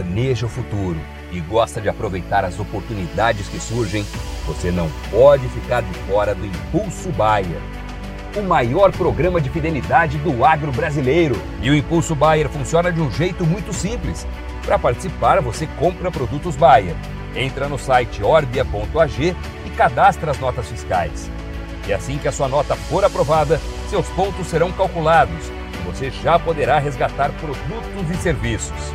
planeja o futuro e gosta de aproveitar as oportunidades que surgem, você não pode ficar de fora do Impulso Bayer. O maior programa de fidelidade do agro brasileiro. E o Impulso Bayer funciona de um jeito muito simples. Para participar, você compra produtos Bayer. Entra no site orbia.ag e cadastra as notas fiscais. E assim que a sua nota for aprovada, seus pontos serão calculados e você já poderá resgatar produtos e serviços.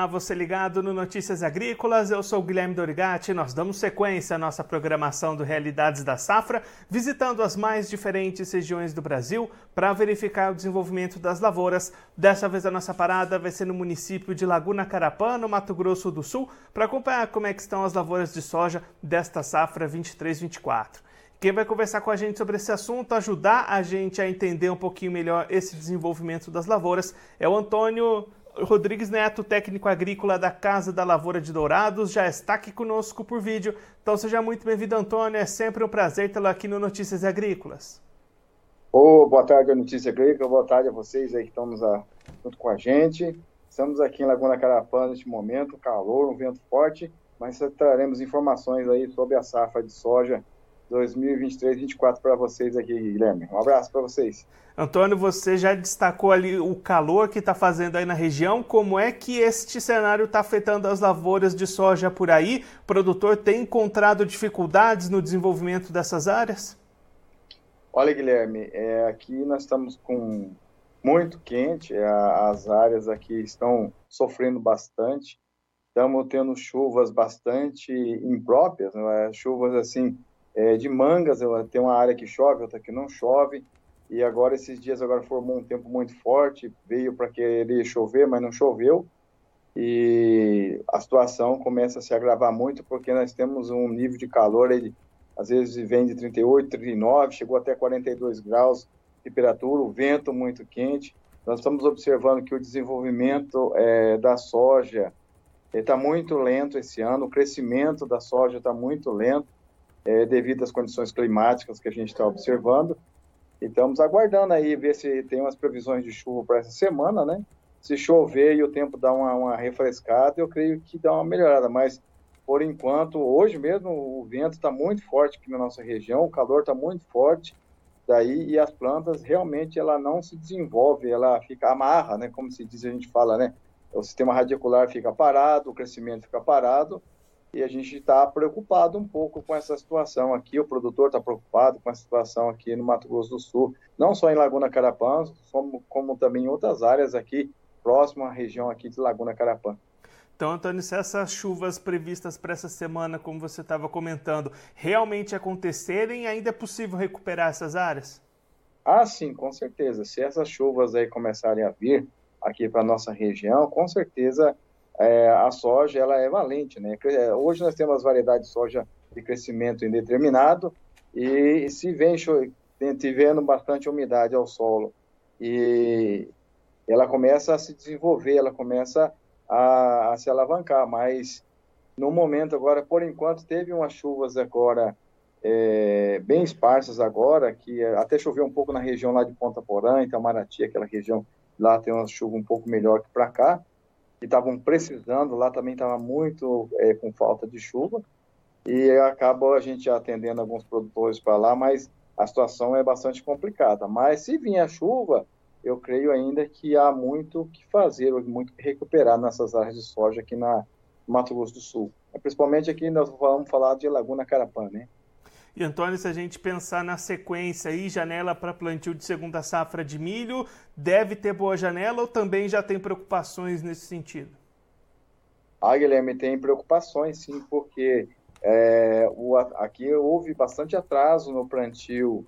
Olá, você ligado no Notícias Agrícolas, eu sou Guilherme Dorigati. Nós damos sequência à nossa programação do Realidades da Safra, visitando as mais diferentes regiões do Brasil para verificar o desenvolvimento das lavouras. Dessa vez a nossa parada vai ser no município de Laguna Carapã, no Mato Grosso do Sul, para acompanhar como é que estão as lavouras de soja desta safra 23-24. Quem vai conversar com a gente sobre esse assunto, ajudar a gente a entender um pouquinho melhor esse desenvolvimento das lavouras, é o Antônio Rodrigues Neto, técnico agrícola da Casa da Lavoura de Dourados, já está aqui conosco por vídeo. Então seja muito bem-vindo, Antônio. É sempre um prazer tê-lo aqui no Notícias Agrícolas. Oh, boa tarde, Notícia Agrícola. Boa tarde a vocês aí que estão junto com a gente. Estamos aqui em Laguna Carapã neste momento, calor, um vento forte, mas traremos informações aí sobre a safra de soja 2023-2024 para vocês aqui, Guilherme. Um abraço para vocês. Antônio, você já destacou ali o calor que está fazendo aí na região. Como é que este cenário está afetando as lavouras de soja por aí? O produtor tem encontrado dificuldades no desenvolvimento dessas áreas? Olha, Guilherme, é, aqui nós estamos com muito quente, é, as áreas aqui estão sofrendo bastante. Estamos tendo chuvas bastante impróprias, né? chuvas assim é, de mangas, tem uma área que chove, outra que não chove, e agora esses dias agora formou um tempo muito forte, veio para querer chover, mas não choveu, e a situação começa a se agravar muito, porque nós temos um nível de calor, ele, às vezes vem de 38, 39, chegou até 42 graus de temperatura, o vento muito quente, nós estamos observando que o desenvolvimento é, da soja está muito lento esse ano, o crescimento da soja está muito lento, é, devido às condições climáticas que a gente está observando. E estamos aguardando aí, ver se tem umas previsões de chuva para essa semana, né? Se chover e o tempo dá uma, uma refrescada, eu creio que dá uma melhorada, mas por enquanto, hoje mesmo, o vento está muito forte aqui na nossa região, o calor está muito forte, daí e as plantas realmente ela não se desenvolve, ela fica amarra, né? Como se diz, a gente fala, né? O sistema radicular fica parado, o crescimento fica parado, e a gente está preocupado um pouco com essa situação aqui. O produtor está preocupado com a situação aqui no Mato Grosso do Sul, não só em Laguna Carapã, como, como também em outras áreas aqui próximo à região aqui de Laguna Carapã. Então, Antônio, se essas chuvas previstas para essa semana, como você estava comentando, realmente acontecerem, ainda é possível recuperar essas áreas? Ah, sim, com certeza. Se essas chuvas aí começarem a vir aqui para nossa região, com certeza é, a soja ela é valente, né? É, hoje nós temos variedades de soja de crescimento indeterminado e se vem tivendo bastante umidade ao solo e ela começa a se desenvolver, ela começa a, a se alavancar, mas no momento agora, por enquanto, teve umas chuvas agora é, bem esparsas agora, que até choveu um pouco na região lá de Ponta Porã, Itamaraty, aquela região lá tem uma chuva um pouco melhor que para cá, que estavam precisando, lá também estava muito é, com falta de chuva, e acaba a gente atendendo alguns produtores para lá, mas a situação é bastante complicada. Mas se vier a chuva, eu creio ainda que há muito que fazer, muito que recuperar nessas áreas de soja aqui na Mato Grosso do Sul. Principalmente aqui nós vamos falar de Laguna Carapã, né? E Antônio, se a gente pensar na sequência aí, janela para plantio de segunda safra de milho, deve ter boa janela ou também já tem preocupações nesse sentido? Ah, Guilherme, tem preocupações, sim, porque é, o, aqui houve bastante atraso no plantio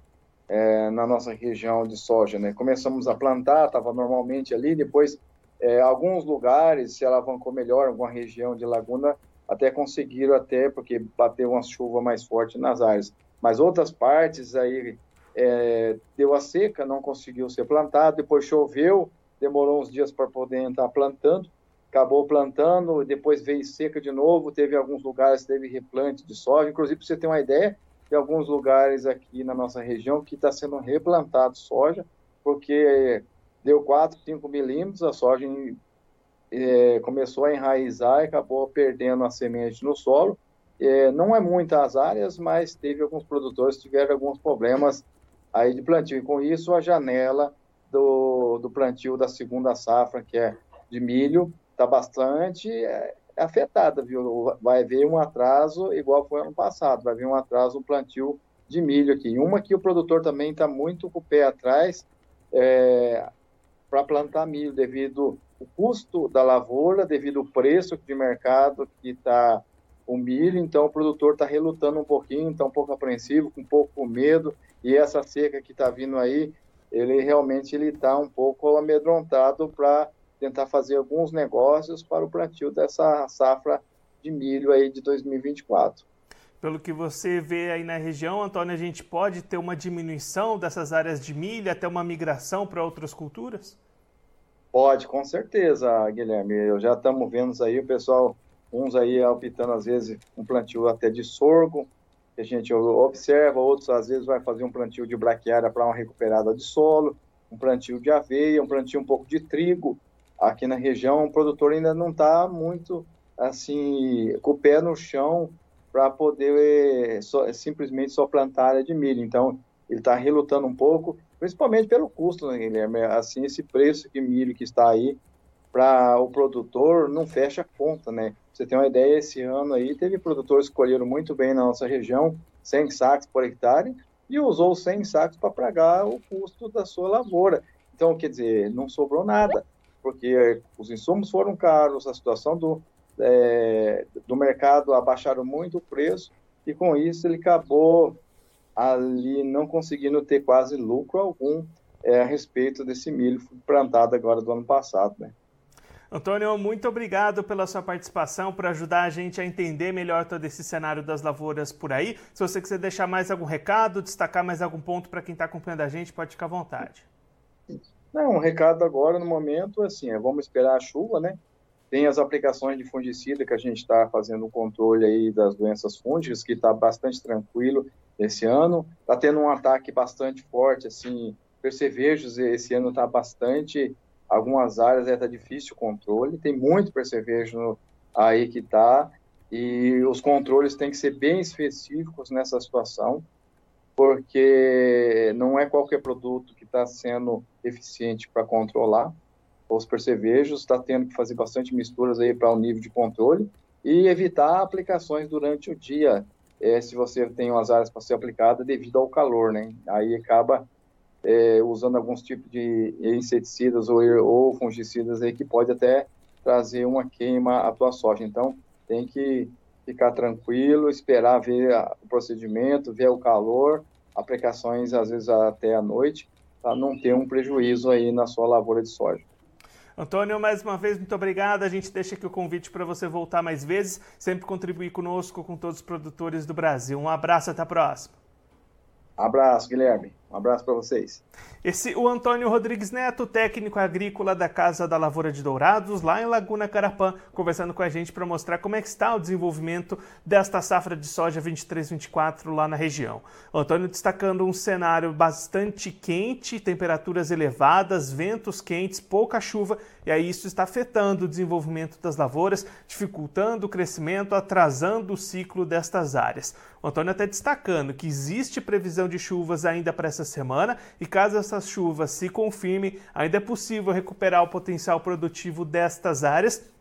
é, na nossa região de soja, né? Começamos a plantar, estava normalmente ali, depois é, alguns lugares se alavancou melhor, alguma região de laguna até conseguiram até, porque bateu uma chuva mais forte nas áreas. Mas outras partes aí é, deu a seca, não conseguiu ser plantado, depois choveu, demorou uns dias para poder estar plantando, acabou plantando, depois veio seca de novo, teve alguns lugares teve replante de soja, inclusive para você ter uma ideia, tem alguns lugares aqui na nossa região que está sendo replantado soja, porque deu 4, 5 milímetros, a soja é, começou a enraizar e acabou perdendo a semente no solo. É, não é muitas áreas, mas teve alguns produtores que tiveram alguns problemas aí de plantio. E com isso, a janela do, do plantio da segunda safra, que é de milho, está bastante é, afetada, viu? Vai haver um atraso, igual foi ano passado, vai haver um atraso no plantio de milho aqui. Uma que o produtor também está muito com o pé atrás é, para plantar milho, devido o custo da lavoura devido ao preço de mercado que está o milho, então o produtor está relutando um pouquinho, está um pouco apreensivo, com um pouco medo, e essa seca que está vindo aí, ele realmente está um pouco amedrontado para tentar fazer alguns negócios para o plantio dessa safra de milho aí de 2024. Pelo que você vê aí na região, Antônio, a gente pode ter uma diminuição dessas áreas de milho, até uma migração para outras culturas? Pode, com certeza, Guilherme. Eu já estamos vendo aí o pessoal, uns aí optando às vezes um plantio até de sorgo, que a gente observa, outros às vezes vai fazer um plantio de braquiária para uma recuperada de solo, um plantio de aveia, um plantio um pouco de trigo. Aqui na região, o produtor ainda não está muito assim com o pé no chão para poder só, simplesmente só plantar área de milho. Então, ele está relutando um pouco principalmente pelo custo, né, Guilherme? Assim, esse preço de milho que está aí para o produtor não fecha a conta, né? Você tem uma ideia, esse ano aí teve produtores que escolheram muito bem na nossa região, 100 sacos por hectare, e usou 100 sacos para pagar o custo da sua lavoura. Então, quer dizer, não sobrou nada, porque os insumos foram caros, a situação do, é, do mercado abaixaram muito o preço, e com isso ele acabou ali não conseguindo ter quase lucro algum é, a respeito desse milho plantado agora do ano passado, né? Antônio, muito obrigado pela sua participação, por ajudar a gente a entender melhor todo esse cenário das lavouras por aí. Se você quiser deixar mais algum recado, destacar mais algum ponto para quem está acompanhando a gente, pode ficar à vontade. Não, um recado agora no momento assim, é, vamos esperar a chuva, né? Tem as aplicações de fungicida que a gente está fazendo o controle aí das doenças fúngicas, que está bastante tranquilo esse ano. Está tendo um ataque bastante forte, assim, percevejos esse ano está bastante, algumas áreas está difícil o controle, tem muito percevejo aí que está, e os controles têm que ser bem específicos nessa situação, porque não é qualquer produto que está sendo eficiente para controlar, os percevejos, está tendo que fazer bastante misturas aí para o um nível de controle e evitar aplicações durante o dia, é, se você tem umas áreas para ser aplicada devido ao calor, né? Aí acaba é, usando alguns tipos de inseticidas ou, ou fungicidas aí que pode até trazer uma queima à tua soja. Então, tem que ficar tranquilo, esperar ver a, o procedimento, ver o calor, aplicações às vezes até à noite, para não ter um prejuízo aí na sua lavoura de soja. Antônio, mais uma vez, muito obrigado. A gente deixa aqui o convite para você voltar mais vezes, sempre contribuir conosco, com todos os produtores do Brasil. Um abraço, até a próxima. Abraço, Guilherme. Um abraço para vocês. Esse o Antônio Rodrigues Neto, técnico agrícola da Casa da Lavoura de Dourados, lá em Laguna Carapã, conversando com a gente para mostrar como é que está o desenvolvimento desta safra de soja 23-24 lá na região. O Antônio destacando um cenário bastante quente, temperaturas elevadas, ventos quentes, pouca chuva, e aí isso está afetando o desenvolvimento das lavouras, dificultando o crescimento, atrasando o ciclo destas áreas. O Antônio até destacando que existe previsão de chuvas ainda para essa essa semana e caso essas chuvas se confirmem, ainda é possível recuperar o potencial produtivo destas áreas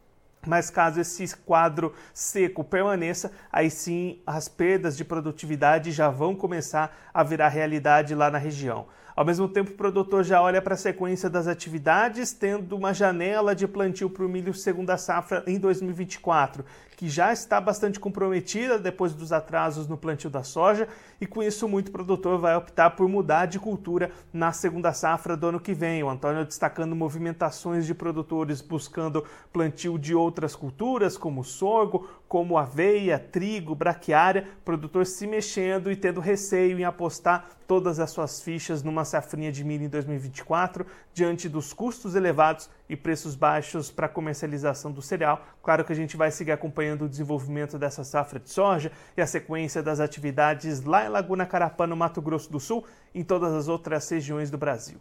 mas caso esse quadro seco permaneça, aí sim as perdas de produtividade já vão começar a virar realidade lá na região. Ao mesmo tempo, o produtor já olha para a sequência das atividades, tendo uma janela de plantio para o milho segunda safra em 2024, que já está bastante comprometida depois dos atrasos no plantio da soja, e com isso muito produtor vai optar por mudar de cultura na segunda safra do ano que vem. O Antônio destacando movimentações de produtores buscando plantio de outras culturas, como sorgo, como aveia, trigo, braquiária, produtor se mexendo e tendo receio em apostar todas as suas fichas numa safrinha de milho em 2024, diante dos custos elevados e preços baixos para comercialização do cereal. Claro que a gente vai seguir acompanhando o desenvolvimento dessa safra de soja e a sequência das atividades lá em Laguna Carapã, no Mato Grosso do Sul, e em todas as outras regiões do Brasil.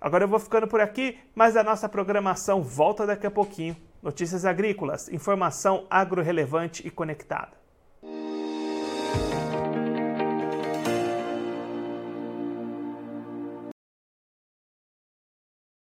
Agora eu vou ficando por aqui, mas a nossa programação volta daqui a pouquinho. Notícias agrícolas, informação agro relevante e conectada.